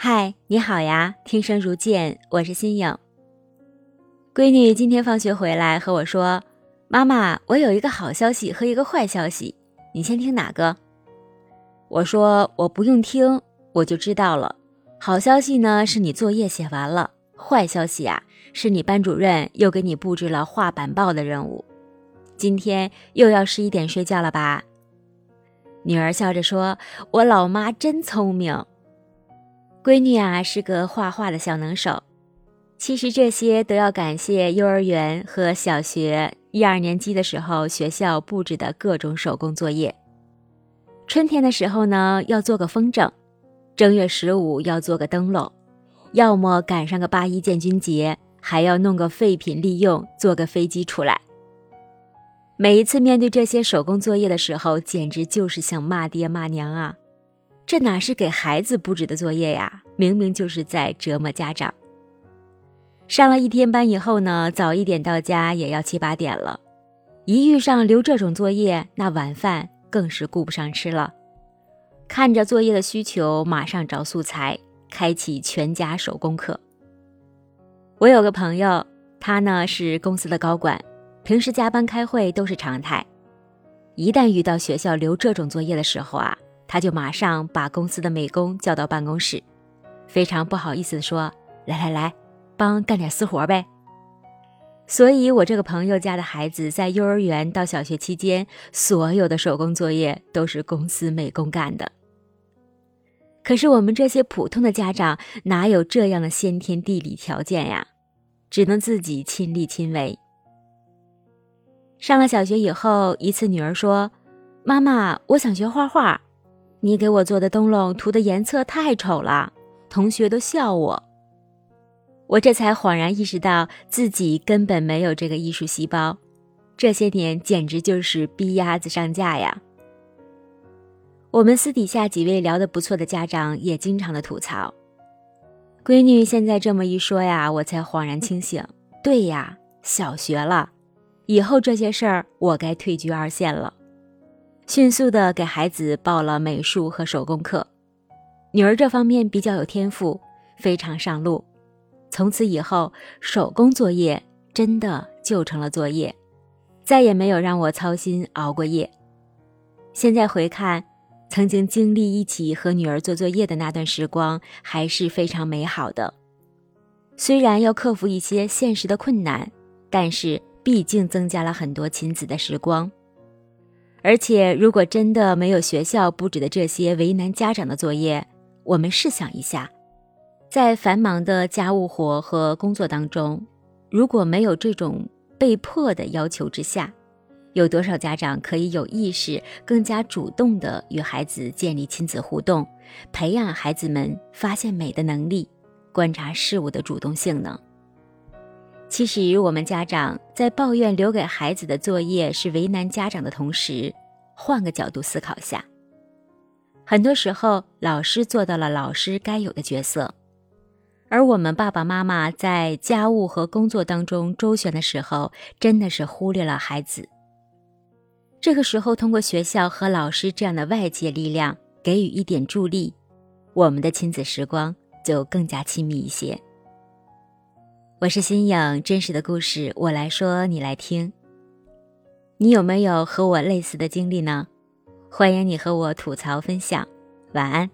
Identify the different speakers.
Speaker 1: 嗨，你好呀，听声如见，我是新颖。闺女今天放学回来和我说：“妈妈，我有一个好消息和一个坏消息，你先听哪个？”我说：“我不用听，我就知道了。好消息呢，是你作业写完了；坏消息啊，是你班主任又给你布置了画板报的任务。今天又要十一点睡觉了吧？”女儿笑着说：“我老妈真聪明。”闺女啊，是个画画的小能手。其实这些都要感谢幼儿园和小学一二年级的时候学校布置的各种手工作业。春天的时候呢，要做个风筝；正月十五要做个灯笼；要么赶上个八一建军节，还要弄个废品利用，做个飞机出来。每一次面对这些手工作业的时候，简直就是想骂爹骂娘啊！这哪是给孩子布置的作业呀？明明就是在折磨家长。上了一天班以后呢，早一点到家也要七八点了。一遇上留这种作业，那晚饭更是顾不上吃了。看着作业的需求，马上找素材，开启全家手工课。我有个朋友，他呢是公司的高管，平时加班开会都是常态。一旦遇到学校留这种作业的时候啊，他就马上把公司的美工叫到办公室，非常不好意思的说：“来来来。”帮干点私活呗。所以，我这个朋友家的孩子在幼儿园到小学期间，所有的手工作业都是公司美工干的。可是，我们这些普通的家长哪有这样的先天地理条件呀？只能自己亲力亲为。上了小学以后，一次女儿说：“妈妈，我想学画画，你给我做的灯笼涂的颜色太丑了，同学都笑我。”我这才恍然意识到自己根本没有这个艺术细胞，这些年简直就是逼鸭子上架呀。我们私底下几位聊得不错的家长也经常的吐槽，闺女现在这么一说呀，我才恍然清醒。对呀，小学了，以后这些事儿我该退居二线了。迅速的给孩子报了美术和手工课，女儿这方面比较有天赋，非常上路。从此以后，手工作业真的就成了作业，再也没有让我操心熬过夜。现在回看，曾经经历一起和女儿做作业的那段时光，还是非常美好的。虽然要克服一些现实的困难，但是毕竟增加了很多亲子的时光。而且，如果真的没有学校布置的这些为难家长的作业，我们试想一下。在繁忙的家务活和工作当中，如果没有这种被迫的要求之下，有多少家长可以有意识、更加主动地与孩子建立亲子互动，培养孩子们发现美的能力、观察事物的主动性呢？其实，我们家长在抱怨留给孩子的作业是为难家长的同时，换个角度思考下，很多时候老师做到了老师该有的角色。而我们爸爸妈妈在家务和工作当中周旋的时候，真的是忽略了孩子。这个时候，通过学校和老师这样的外界力量给予一点助力，我们的亲子时光就更加亲密一些。我是新颖，真实的故事我来说，你来听。你有没有和我类似的经历呢？欢迎你和我吐槽分享。晚安。